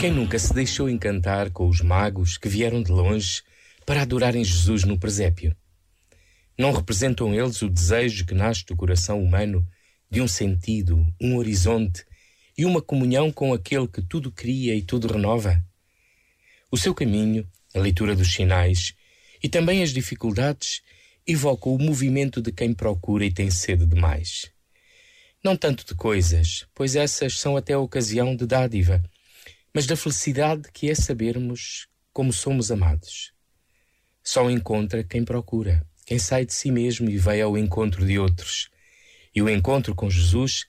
Quem nunca se deixou encantar com os magos que vieram de longe para adorarem Jesus no presépio? Não representam eles o desejo que nasce do coração humano de um sentido, um horizonte e uma comunhão com aquele que tudo cria e tudo renova? O seu caminho, a leitura dos sinais e também as dificuldades evocam o movimento de quem procura e tem sede de mais. Não tanto de coisas, pois essas são até a ocasião de dádiva mas da felicidade que é sabermos como somos amados. Só encontra quem procura, quem sai de si mesmo e vai ao encontro de outros. E o encontro com Jesus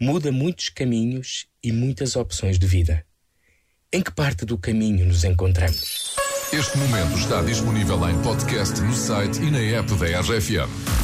muda muitos caminhos e muitas opções de vida. Em que parte do caminho nos encontramos? Este momento está disponível em podcast no site e na app da RFM.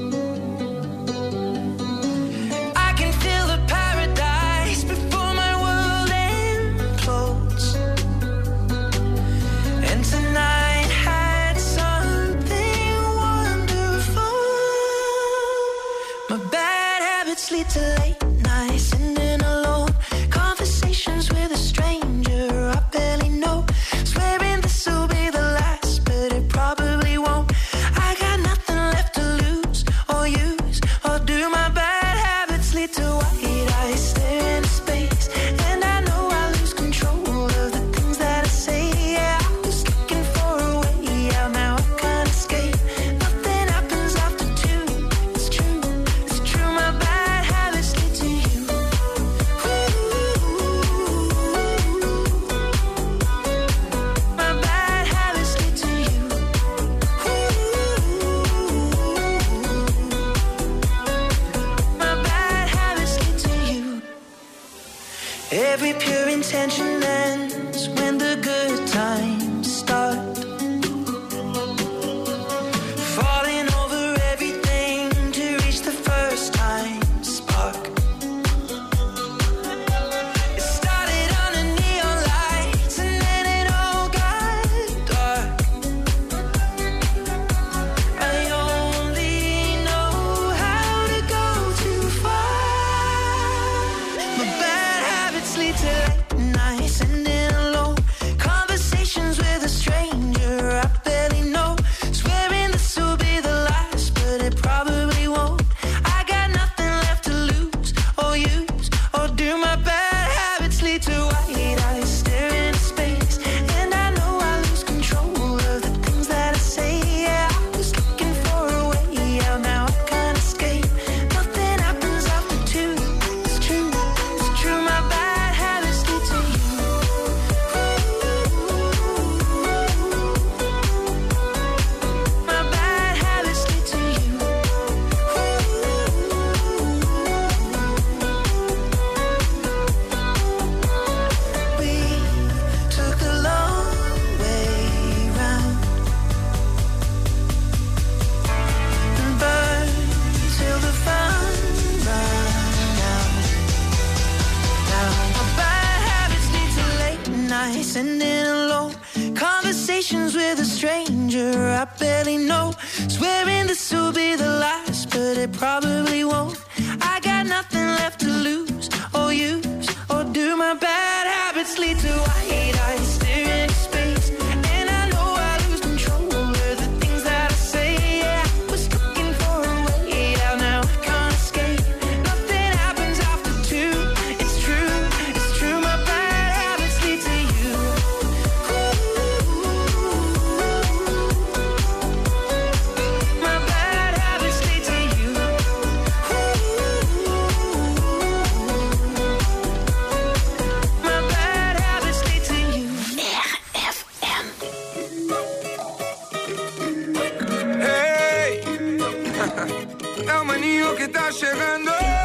Every pure intention ends late and in alone conversations with a stranger I barely know. Swearing this will be the last, but it probably llegando.